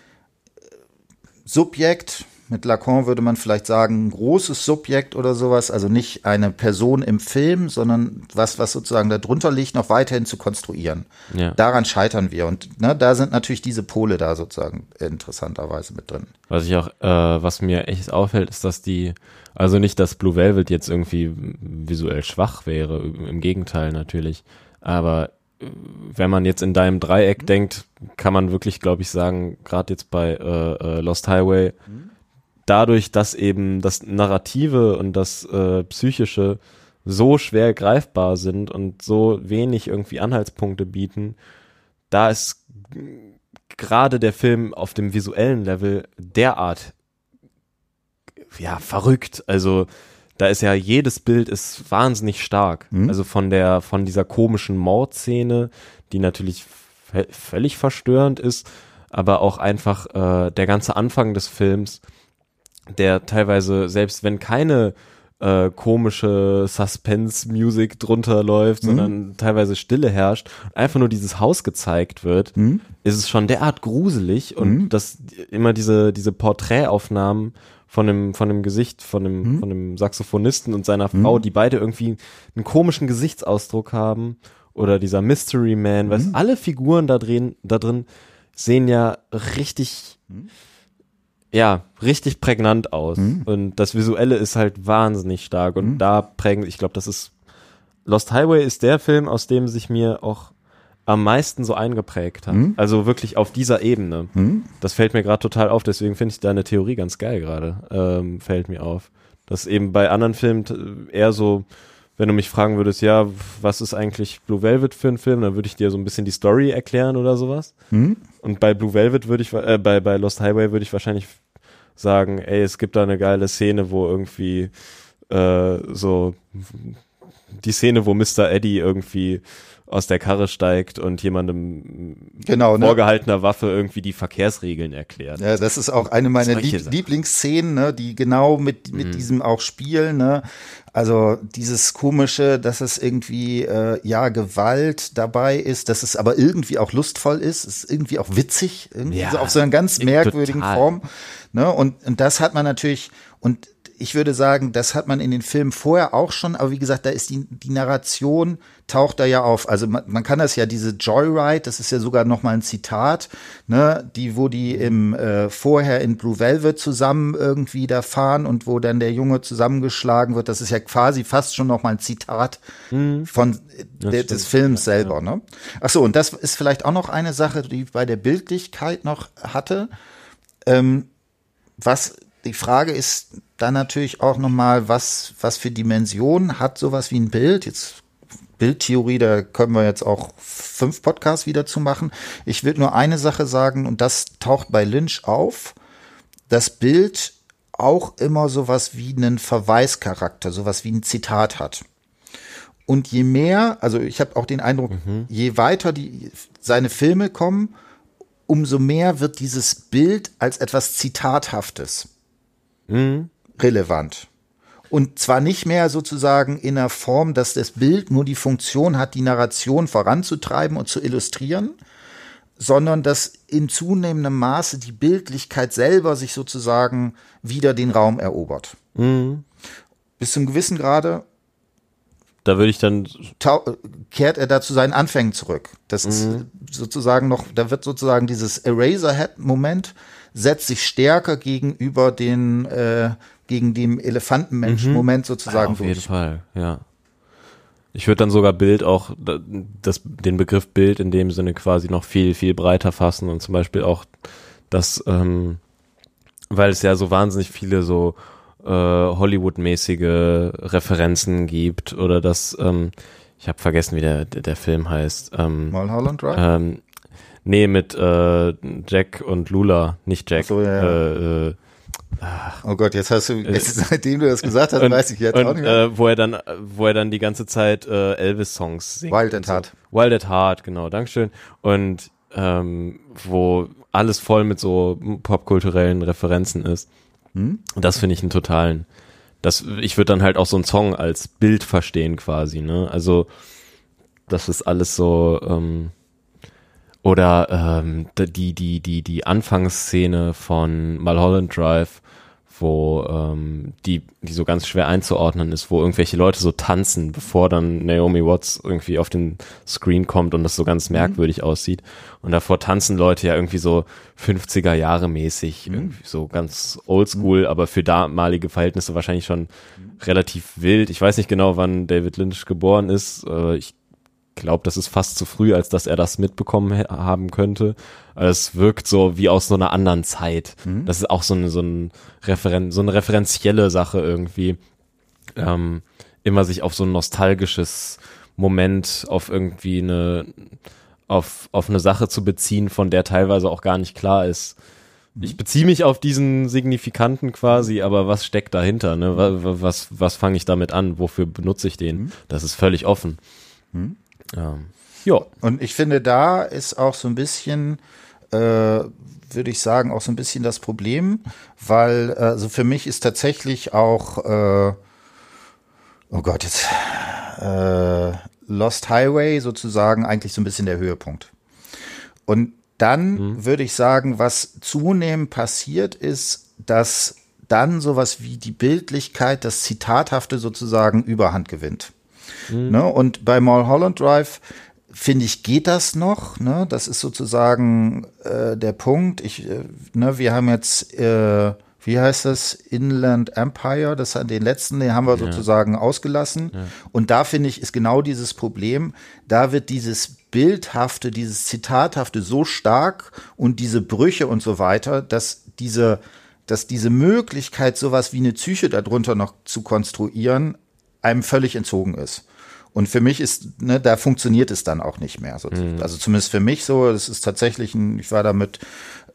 Subjekt, mit Lacan würde man vielleicht sagen, ein großes Subjekt oder sowas, also nicht eine Person im Film, sondern was, was sozusagen darunter liegt, noch weiterhin zu konstruieren. Ja. Daran scheitern wir. Und ne, da sind natürlich diese Pole da sozusagen interessanterweise mit drin. Was ich auch, äh, was mir echt auffällt, ist, dass die, also nicht, dass Blue Velvet jetzt irgendwie visuell schwach wäre, im Gegenteil natürlich, aber äh, wenn man jetzt in deinem Dreieck mhm. denkt, kann man wirklich, glaube ich, sagen, gerade jetzt bei äh, äh, Lost Highway, mhm dadurch, dass eben das Narrative und das äh, Psychische so schwer greifbar sind und so wenig irgendwie Anhaltspunkte bieten, da ist gerade der Film auf dem visuellen Level derart ja verrückt. Also da ist ja jedes Bild ist wahnsinnig stark. Mhm. Also von der von dieser komischen Mordszene, die natürlich völlig verstörend ist, aber auch einfach äh, der ganze Anfang des Films der teilweise, selbst wenn keine äh, komische Suspense-Musik drunter läuft, mhm. sondern teilweise Stille herrscht, einfach nur dieses Haus gezeigt wird, mhm. ist es schon derart gruselig und mhm. dass immer diese, diese Porträtaufnahmen von dem, von dem Gesicht von dem, mhm. von dem Saxophonisten und seiner Frau, mhm. die beide irgendwie einen komischen Gesichtsausdruck haben oder dieser Mystery Man, weil mhm. alle Figuren da drin, da drin sehen ja richtig, ja, richtig prägnant aus. Mhm. Und das Visuelle ist halt wahnsinnig stark. Und mhm. da prägen, ich glaube, das ist Lost Highway ist der Film, aus dem sich mir auch am meisten so eingeprägt hat. Mhm. Also wirklich auf dieser Ebene. Mhm. Das fällt mir gerade total auf, deswegen finde ich deine Theorie ganz geil gerade. Ähm, fällt mir auf. Dass eben bei anderen Filmen eher so wenn du mich fragen würdest, ja, was ist eigentlich Blue Velvet für ein Film, dann würde ich dir so ein bisschen die Story erklären oder sowas. Mhm. Und bei Blue Velvet würde ich, äh, bei, bei Lost Highway würde ich wahrscheinlich sagen, ey, es gibt da eine geile Szene, wo irgendwie äh, so die Szene, wo Mr. Eddie irgendwie aus der Karre steigt und jemandem genau, ne? vorgehaltener Waffe irgendwie die Verkehrsregeln erklärt. Ja, das ist auch eine meiner Lieb Lieblingsszenen, ne, die genau mit, mit mhm. diesem auch spielen. Ne? Also dieses komische, dass es irgendwie äh, ja Gewalt dabei ist, dass es aber irgendwie auch lustvoll ist, ist irgendwie auch witzig, irgendwie ja, so auf so einer ganz merkwürdigen total. Form. Ne? Und, und das hat man natürlich und ich würde sagen, das hat man in den Filmen vorher auch schon, aber wie gesagt, da ist die, die Narration taucht da ja auf. Also man, man kann das ja, diese Joyride, das ist ja sogar noch mal ein Zitat, ne, die, wo die im äh, vorher in Blue Velvet zusammen irgendwie da fahren und wo dann der Junge zusammengeschlagen wird, das ist ja quasi fast schon noch mal ein Zitat mhm. von äh, des Films selber. Ja. Ne? Ach so, und das ist vielleicht auch noch eine Sache, die bei der Bildlichkeit noch hatte. Ähm, was die Frage ist dann natürlich auch nochmal, was, was für Dimensionen hat sowas wie ein Bild? Jetzt Bildtheorie, da können wir jetzt auch fünf Podcasts wieder zu machen. Ich will nur eine Sache sagen, und das taucht bei Lynch auf. Das Bild auch immer sowas wie einen Verweischarakter, sowas wie ein Zitat hat. Und je mehr, also ich habe auch den Eindruck, mhm. je weiter die seine Filme kommen, umso mehr wird dieses Bild als etwas Zitathaftes mhm. Relevant. Und zwar nicht mehr sozusagen in der Form, dass das Bild nur die Funktion hat, die Narration voranzutreiben und zu illustrieren, sondern dass in zunehmendem Maße die Bildlichkeit selber sich sozusagen wieder den Raum erobert. Mhm. Bis zum gewissen Grade da würde ich dann kehrt er da zu seinen Anfängen zurück. Das mhm. ist sozusagen noch, da wird sozusagen dieses Eraserhead-Moment setzt sich stärker gegenüber den äh, gegen den Elefantenmensch-Moment Ja, sozusagen auf jeden. Fall, ja. Ich würde dann sogar Bild auch, da- das, den Begriff Bild in dem Sinne quasi noch viel, viel breiter fassen und zum Beispiel auch das, ähm, weil es ja so wahnsinnig viele so äh, Hollywood-mäßige Referenzen gibt oder das, ähm, ich habe vergessen, wie der, der, der Film heißt. Ähm, Mulholland Drive? ähm, nee, mit äh, Jack und Lula, nicht Jack. Ach so, ja, ja. Äh, äh, Oh Gott, jetzt hast du, jetzt, seitdem du das gesagt hast, und, weiß ich jetzt und, auch nicht mehr. Äh, wo er dann, wo er dann die ganze Zeit äh, Elvis-Songs singt. Wild at so. Heart. Wild at Heart, genau, Dankeschön. Und ähm, wo alles voll mit so popkulturellen Referenzen ist. Hm? Und das finde ich einen totalen. Das, ich würde dann halt auch so einen Song als Bild verstehen quasi, ne? Also das ist alles so ähm, oder ähm, die die die die Anfangsszene von Mulholland Drive, wo ähm, die die so ganz schwer einzuordnen ist, wo irgendwelche Leute so tanzen, bevor dann Naomi Watts irgendwie auf den Screen kommt und das so ganz merkwürdig aussieht. Und davor tanzen Leute ja irgendwie so 50er Jahre mäßig, irgendwie so ganz oldschool, aber für damalige Verhältnisse wahrscheinlich schon relativ wild. Ich weiß nicht genau, wann David Lynch geboren ist. Äh, ich glaube, das ist fast zu früh, als dass er das mitbekommen haben könnte. Aber Es wirkt so wie aus so einer anderen Zeit. Das ist auch so eine, so, ein Referen so eine referenzielle Sache irgendwie. Ähm, immer sich auf so ein nostalgisches Moment, auf irgendwie eine, auf, auf eine Sache zu beziehen, von der teilweise auch gar nicht klar ist. Ich beziehe mich auf diesen Signifikanten quasi, aber was steckt dahinter? Ne? Was, was, was fange ich damit an? Wofür benutze ich den? Das ist völlig offen. Ähm, ja. Und ich finde, da ist auch so ein bisschen, äh, würde ich sagen, auch so ein bisschen das Problem, weil, also für mich ist tatsächlich auch, äh, oh Gott, jetzt, äh, Lost Highway sozusagen eigentlich so ein bisschen der Höhepunkt. Und dann würde ich sagen, was zunehmend passiert ist, dass dann sowas wie die Bildlichkeit, das Zitathafte sozusagen Überhand gewinnt. Ne? Und bei Mulholland Drive finde ich, geht das noch. Ne? Das ist sozusagen äh, der Punkt. Ich, äh, ne, wir haben jetzt, äh, wie heißt das, Inland Empire, das den letzten, den haben wir sozusagen ausgelassen. Und da finde ich, ist genau dieses Problem. Da wird dieses Bildhafte, dieses Zitathafte so stark und diese Brüche und so weiter, dass diese, dass diese Möglichkeit, sowas wie eine Psyche darunter noch zu konstruieren, einem völlig entzogen ist. Und für mich ist, ne, da funktioniert es dann auch nicht mehr. So, Also zumindest für mich so. Das ist tatsächlich ein, ich war da mit,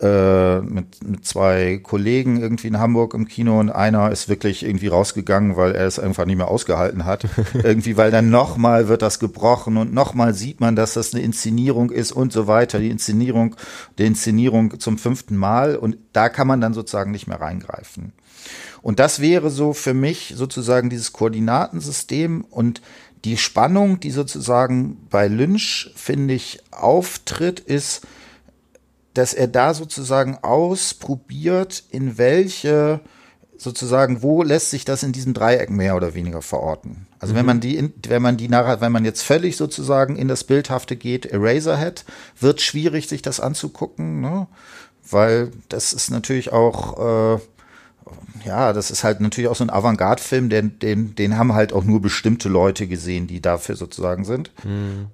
äh, mit, mit zwei Kollegen irgendwie in Hamburg im Kino und einer ist wirklich irgendwie rausgegangen, weil er es einfach nicht mehr ausgehalten hat. irgendwie, weil dann nochmal wird das gebrochen und nochmal sieht man, dass das eine Inszenierung ist und so weiter. Die Inszenierung, die Inszenierung zum fünften Mal und da kann man dann sozusagen nicht mehr reingreifen. Und das wäre so für mich sozusagen dieses Koordinatensystem und die Spannung, die sozusagen bei Lynch, finde ich, auftritt, ist, dass er da sozusagen ausprobiert, in welche sozusagen, wo lässt sich das in diesem Dreieck mehr oder weniger verorten? Also wenn man die, wenn man die nachher, wenn man jetzt völlig sozusagen in das Bildhafte geht, Eraserhead, wird schwierig, sich das anzugucken, ne? Weil das ist natürlich auch, äh, ja, das ist halt natürlich auch so ein Avantgarde-Film, den, den, den haben halt auch nur bestimmte Leute gesehen, die dafür sozusagen sind.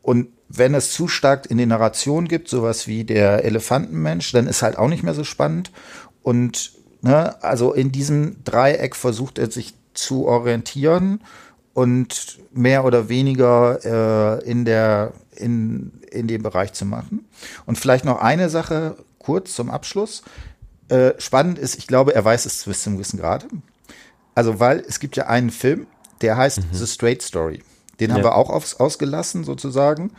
Und wenn es zu stark in den Narrationen gibt, sowas wie der Elefantenmensch, dann ist halt auch nicht mehr so spannend. Und ne, also in diesem Dreieck versucht er sich zu orientieren und mehr oder weniger äh, in der in, in dem Bereich zu machen. Und vielleicht noch eine Sache kurz zum Abschluss. Äh, spannend ist, ich glaube, er weiß es bis zum gewissen Grad. Also, weil es gibt ja einen Film, der heißt The Straight Story. Den haben Ja. wir auch aufs, ausgelassen, sozusagen.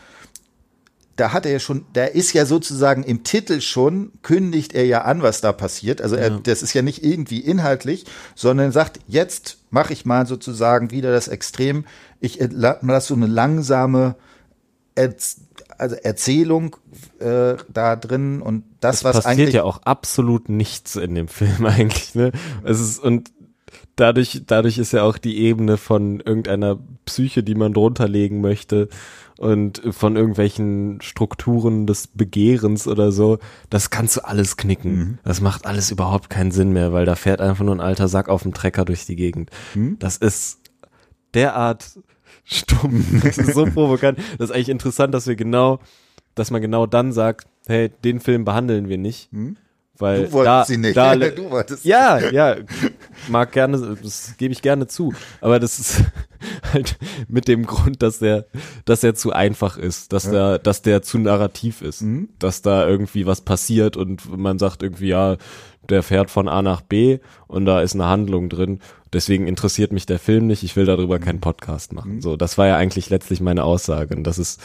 Da hat er ja schon, da ist ja sozusagen im Titel schon, kündigt er ja an, was da passiert. Also er, das ist ja nicht irgendwie inhaltlich, sondern sagt, jetzt mache ich mal sozusagen wieder das Extrem. Ich lasse so eine langsame also Erzählung äh, da drin und das, was passiert eigentlich ja auch absolut nichts in dem Film eigentlich, ne? Es ist, und dadurch, dadurch ist ja auch die Ebene von irgendeiner Psyche, die man drunter legen möchte und von irgendwelchen Strukturen des Begehrens oder so, das kannst du alles knicken. Mhm. Das macht alles überhaupt keinen Sinn mehr, weil da fährt einfach nur ein alter Sack auf dem Trecker durch die Gegend. Mhm. Das ist derart stumm. Das ist so provokant. Das ist eigentlich interessant, dass wir genau, dass man genau dann sagt, hey, den Film behandeln wir nicht. Hm? Weil du wolltest da, sie nicht. Da, du wolltest. Ja, ja, mag gerne, das gebe ich gerne zu. Aber das ist halt mit dem Grund, dass der, dass er zu einfach ist, dass ja. der, dass der zu narrativ ist, mhm. dass da irgendwie was passiert und man sagt irgendwie, ja, der fährt von A nach B und da ist eine Handlung drin. Deswegen interessiert mich der Film nicht. Ich will darüber mhm. keinen Podcast machen. Mhm. So, das war ja eigentlich letztlich meine Aussage und das ist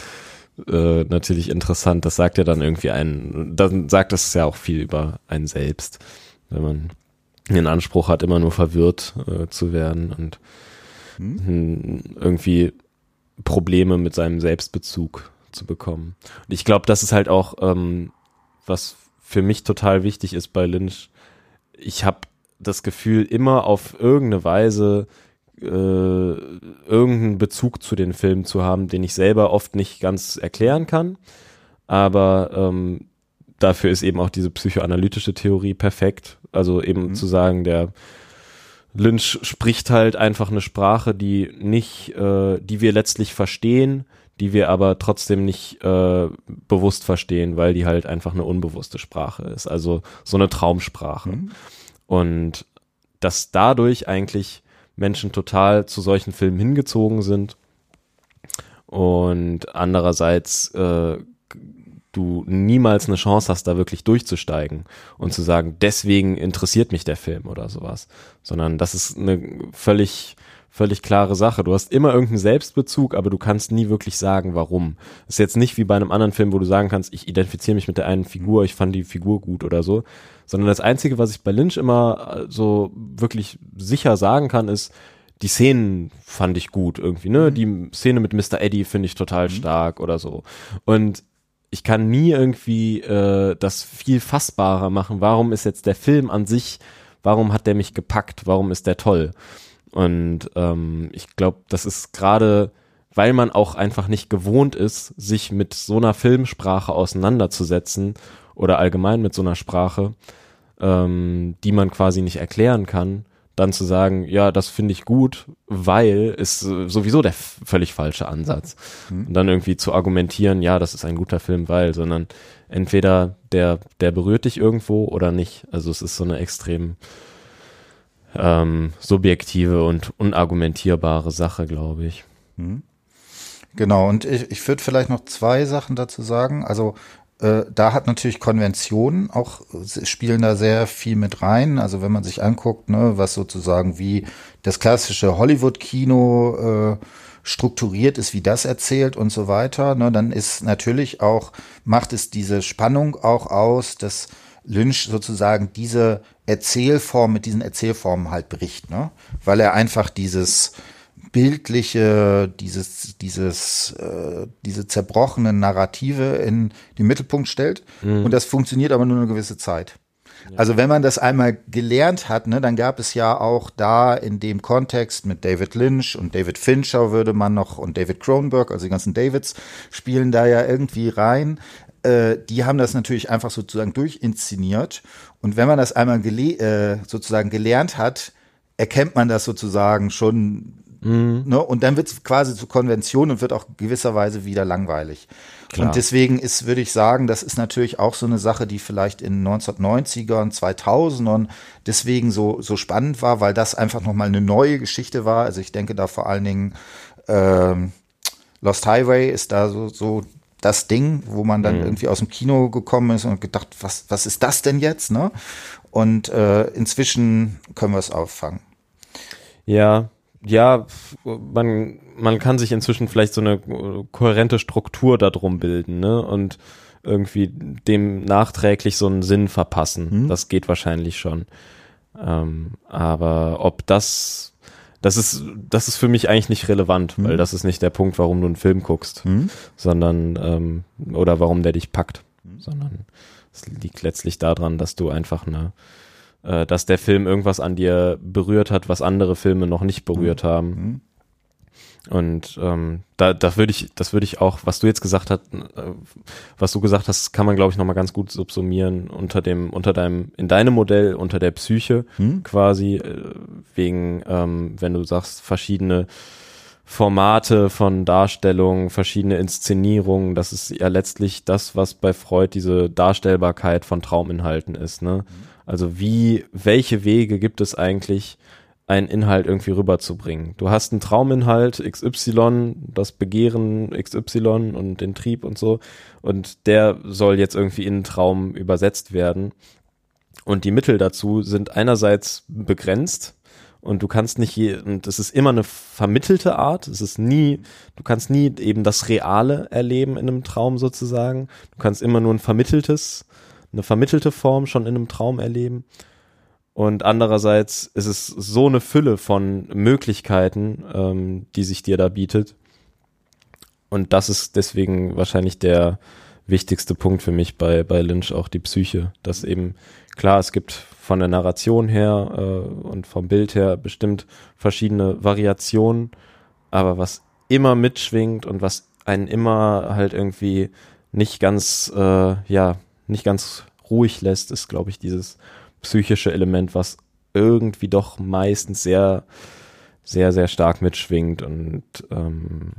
äh, natürlich interessant. Das sagt ja dann irgendwie einen, dann sagt das ja auch viel über einen selbst, wenn man den Anspruch hat, immer nur verwirrt äh, zu werden und hm. irgendwie Probleme mit seinem Selbstbezug zu bekommen. Und ich glaube, das ist halt auch, ähm, was für mich total wichtig ist bei Lynch. Ich habe das Gefühl, immer auf irgendeine Weise äh, irgendeinen Bezug zu den Filmen zu haben, den ich selber oft nicht ganz erklären kann. Aber ähm, dafür ist eben auch diese psychoanalytische Theorie perfekt. Also eben mhm. zu sagen, der Lynch spricht halt einfach eine Sprache, die nicht, äh, die wir letztlich verstehen, die wir aber trotzdem nicht äh, bewusst verstehen, weil die halt einfach eine unbewusste Sprache ist. Also so eine Traumsprache. Mhm. Und dass dadurch eigentlich Menschen total zu solchen Filmen hingezogen sind. Und andererseits äh, du niemals eine Chance hast, da wirklich durchzusteigen und zu sagen, deswegen interessiert mich der Film oder sowas, sondern das ist eine völlig völlig klare Sache. Du hast immer irgendeinen Selbstbezug, aber du kannst nie wirklich sagen, warum. Das ist jetzt nicht wie bei einem anderen Film, wo du sagen kannst, ich identifiziere mich mit der einen Figur, ich fand die Figur gut oder so, sondern das Einzige, was ich bei Lynch immer äh, so wirklich sicher sagen kann, ist, die Szenen fand ich gut irgendwie, ne? Mhm. Die Szene mit Mr. Eddie finde ich total mhm. stark oder so. Und ich kann nie irgendwie äh, das viel fassbarer machen. Warum ist jetzt der Film an sich, warum hat der mich gepackt, warum ist der toll? Und ähm, ich glaube, das ist gerade, weil man auch einfach nicht gewohnt ist, sich mit so einer Filmsprache auseinanderzusetzen oder allgemein mit so einer Sprache, ähm, die man quasi nicht erklären kann, dann zu sagen, ja, das finde ich gut, weil ist sowieso der völlig falsche Ansatz. Mhm. Und dann irgendwie zu argumentieren, ja, das ist ein guter Film, weil, sondern entweder der, der berührt dich irgendwo oder nicht. Also es ist so eine extrem ähm, subjektive und unargumentierbare Sache, glaube ich. Mhm. Genau, und ich, ich würde vielleicht noch zwei Sachen dazu sagen. Also äh, da hat natürlich Konventionen auch spielen da sehr viel mit rein. Also wenn man sich anguckt, ne, was sozusagen wie das klassische Hollywood-Kino äh, strukturiert ist, wie das erzählt und so weiter, ne, dann ist natürlich auch, macht es diese Spannung auch aus, dass Lynch sozusagen diese Erzählform mit diesen Erzählformen halt bricht, ne? Weil er einfach dieses bildliche, dieses, dieses, äh, diese zerbrochenen Narrative in den Mittelpunkt stellt. Mhm. Und das funktioniert aber nur eine gewisse Zeit. Ja. Also wenn man das einmal gelernt hat, ne, dann gab es ja auch da in dem Kontext mit David Lynch und David Fincher würde man noch und David Cronenberg, also die ganzen Davids spielen da ja irgendwie rein. Äh, die haben das natürlich einfach sozusagen durchinszeniert. Und wenn man das einmal gele äh, sozusagen gelernt hat, erkennt man das sozusagen schon Mhm. Ne? Und dann wird es quasi zur Konvention und wird auch gewisserweise wieder langweilig. Klar. Und deswegen ist, würde ich sagen, das ist natürlich auch so eine Sache, die vielleicht in 1990ern, 2000ern deswegen so, so spannend war, weil das einfach nochmal eine neue Geschichte war. Also ich denke da vor allen Dingen, ähm, Lost Highway ist da so, so das Ding, wo man dann mhm. irgendwie aus dem Kino gekommen ist und gedacht, was, was ist das denn jetzt? Ne? Und äh, inzwischen können wir es auffangen. Ja, ja, man, man kann sich inzwischen vielleicht so eine kohärente Struktur darum bilden, ne? Und irgendwie dem nachträglich so einen Sinn verpassen. Mhm. Das geht wahrscheinlich schon. Ähm, aber ob das, das ist, das ist für mich eigentlich nicht relevant, mhm. weil das ist nicht der Punkt, warum du einen Film guckst, mhm. sondern, ähm, oder warum der dich packt, mhm. sondern es liegt letztlich daran, dass du einfach eine, äh, dass der Film irgendwas an dir berührt hat, was andere Filme noch nicht berührt mhm. haben. Und ähm, da, da würde ich, das würde ich auch, was du jetzt gesagt hast, äh, was du gesagt hast, kann man glaube ich noch mal ganz gut subsumieren unter dem, unter deinem, in deinem Modell unter der Psyche hm? quasi äh, wegen, ähm, wenn du sagst verschiedene Formate von Darstellung, verschiedene Inszenierungen, das ist ja letztlich das, was bei Freud diese Darstellbarkeit von Trauminhalten ist. Ne? Mhm. Also wie, welche Wege gibt es eigentlich, einen Inhalt irgendwie rüberzubringen. Du hast einen Trauminhalt XY, das Begehren XY und den Trieb und so und der soll jetzt irgendwie in einen Traum übersetzt werden. Und die Mittel dazu sind einerseits begrenzt und du kannst nicht je, und es ist immer eine vermittelte Art, es ist nie, du kannst nie eben das Reale erleben in einem Traum sozusagen. Du kannst immer nur ein vermitteltes, eine vermittelte Form schon in einem Traum erleben. Und andererseits ist es so eine Fülle von Möglichkeiten, ähm, die sich dir da bietet. Und das ist deswegen wahrscheinlich der wichtigste Punkt für mich bei, bei Lynch, auch die Psyche. Dass eben, klar, es gibt von der Narration her äh, und vom Bild her bestimmt verschiedene Variationen, aber was immer mitschwingt und was einen immer halt irgendwie nicht ganz, äh, ja, nicht ganz ruhig lässt, ist, glaube ich, dieses psychische Element, was irgendwie doch meistens sehr, sehr, sehr stark mitschwingt und ähm,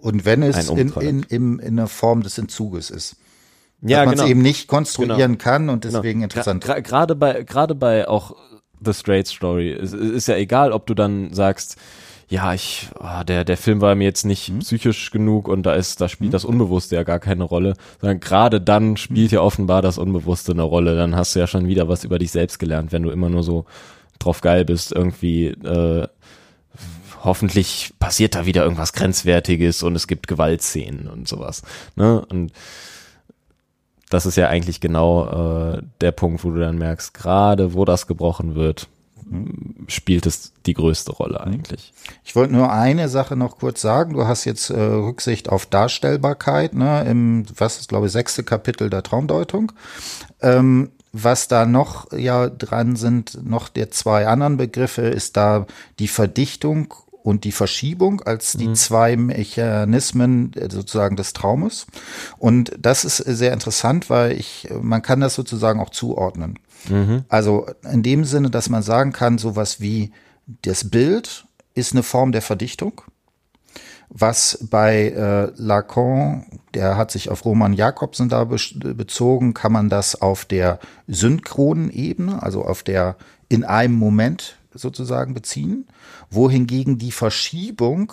und wenn es in, in, in, in einer Form des Entzuges ist. Ja, man es genau. eben nicht konstruieren genau. kann und deswegen genau. interessant. Gerade bei, gerade bei auch The Straight Story, es ist ja egal, ob du dann sagst, ja, ich, oh, der, der Film war mir jetzt nicht mhm. psychisch genug und da ist, da spielt mhm. das Unbewusste ja gar keine Rolle, sondern gerade dann spielt ja offenbar das Unbewusste eine Rolle. Dann hast du ja schon wieder was über dich selbst gelernt, wenn du immer nur so drauf geil bist, irgendwie, äh, hoffentlich passiert da wieder irgendwas Grenzwertiges und es gibt Gewaltszenen und sowas. Ne? Und das ist ja eigentlich genau äh, der Punkt, wo du dann merkst, gerade wo das gebrochen wird, spielt es die größte Rolle eigentlich. Ich wollte nur eine Sache noch kurz sagen. Du hast jetzt äh, Rücksicht auf Darstellbarkeit, ne, im, was ist, glaube ich, sechste Kapitel der Traumdeutung. Ähm, was da noch ja dran sind, noch der zwei anderen Begriffe, ist da die Verdichtung und die Verschiebung als die mhm. zwei Mechanismen äh, sozusagen des Traumes. Und das ist sehr interessant, weil ich, man kann das sozusagen auch zuordnen. Mhm. Also in dem Sinne, dass man sagen kann, sowas wie das Bild ist eine Form der Verdichtung. Was bei äh, Lacan, der hat sich auf Roman Jakobsen da be bezogen, kann man das auf der synchronen Ebene, also auf der in einem Moment sozusagen beziehen, wohingegen die Verschiebung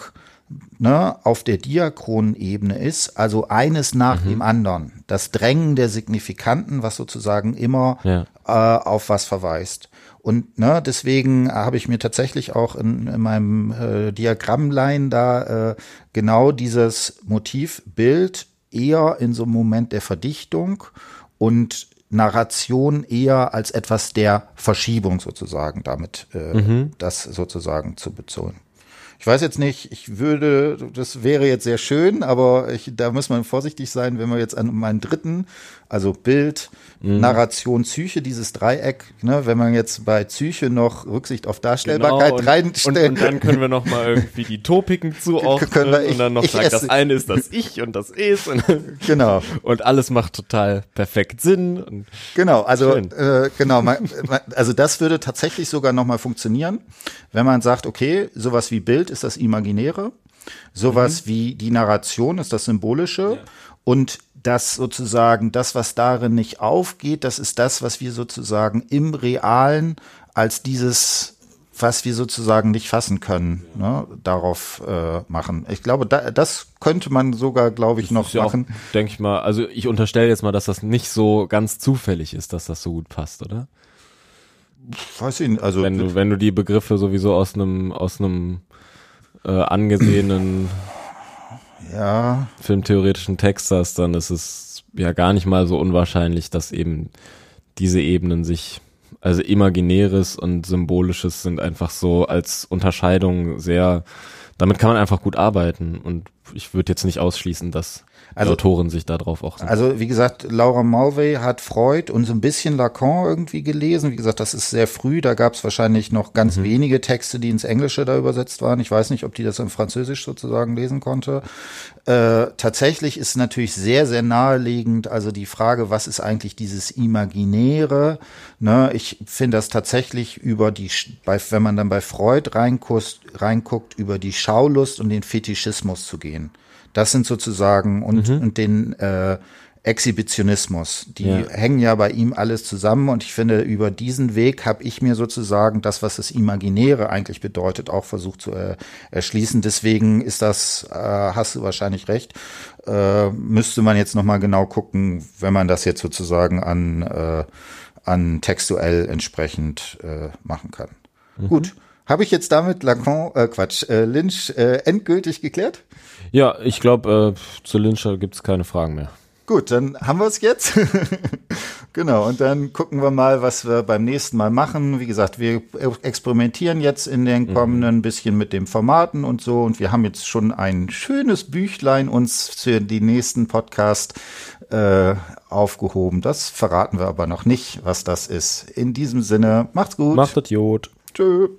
ne, auf der diachronen Ebene ist, also eines nach mhm. dem anderen. Das Drängen der Signifikanten, was sozusagen immer ja. äh, auf was verweist. Und ne, deswegen habe ich mir tatsächlich auch in, in meinem äh, Diagrammlein da äh, genau dieses Motivbild eher in so einem Moment der Verdichtung und Narration eher als etwas der Verschiebung sozusagen damit äh, mhm. das sozusagen zu bezogen. Ich weiß jetzt nicht, ich würde, das wäre jetzt sehr schön, aber ich, da muss man vorsichtig sein, wenn wir jetzt an meinen dritten, also Bild, mhm. Narration, Psyche, dieses Dreieck, ne, wenn man jetzt bei Psyche noch Rücksicht auf Darstellbarkeit genau, reinstellt. Und, und, dann können wir noch mal irgendwie die Topiken zuordnen wir, ich, und dann noch sagen, das eine ist das Ich und das Es und, genau. und alles macht total perfekt Sinn. Und genau, also äh, genau, man, also das würde tatsächlich sogar noch mal funktionieren, wenn man sagt, okay, sowas wie Bild ist das Imaginäre, sowas mhm. wie die Narration ist das Symbolische ja. und das sozusagen, das, was darin nicht aufgeht, das ist das, was wir sozusagen im Realen als dieses, was wir sozusagen nicht fassen können, ne, darauf äh, machen. Ich glaube, da, das könnte man sogar, glaube ich, das noch machen. Ja Denke ich mal. Also ich unterstelle jetzt mal, dass das nicht so ganz zufällig ist, dass das so gut passt, oder? Weiß ich nicht. Also wenn du, wenn du die Begriffe sowieso aus einem aus einem äh, angesehenen ja. filmtheoretischen Text hast, dann ist es ja gar nicht mal so unwahrscheinlich, dass eben diese Ebenen sich, also imaginäres und symbolisches sind einfach so als Unterscheidung sehr, damit kann man einfach gut arbeiten und ich würde jetzt nicht ausschließen, dass Also- die Autoren sich darauf auch. Also wie gesagt, Laura Mulvey hat Freud und so ein bisschen Lacan irgendwie gelesen. Wie gesagt, das ist sehr früh. Da gab es wahrscheinlich noch ganz wenige Texte, die ins Englische da übersetzt waren. Ich weiß nicht, ob die das in Französisch sozusagen lesen konnte. Äh, tatsächlich ist natürlich sehr, sehr naheliegend, also die Frage, was ist eigentlich dieses Imaginäre? Ne, ich finde das tatsächlich über die, bei, wenn man dann bei Freud reinguckt, reinguckt, über die Schaulust und den Fetischismus zu gehen. Das sind sozusagen und, und den äh, Exhibitionismus. Die Ja. hängen ja bei ihm alles zusammen und ich finde, über diesen Weg habe ich mir sozusagen das, was das Imaginäre eigentlich bedeutet, auch versucht zu äh, erschließen. Deswegen ist das, äh, hast du wahrscheinlich recht, äh, müsste man jetzt nochmal genau gucken, wenn man das jetzt sozusagen an, äh, an textuell entsprechend äh, machen kann. Gut. Habe ich jetzt damit Lacan, äh, Quatsch, äh, Lynch äh, endgültig geklärt? Ja, ich glaube, äh, zu Lyncher gibt es keine Fragen mehr. Gut, dann haben wir es jetzt. genau, und dann gucken wir mal, was wir beim nächsten Mal machen. Wie gesagt, wir experimentieren jetzt in den kommenden bisschen mit dem Formaten und so. Und wir haben jetzt schon ein schönes Büchlein uns für die nächsten Podcast äh, aufgehoben. Das verraten wir aber noch nicht, was das ist. In diesem Sinne, macht's gut. Macht das Jod. Tschö.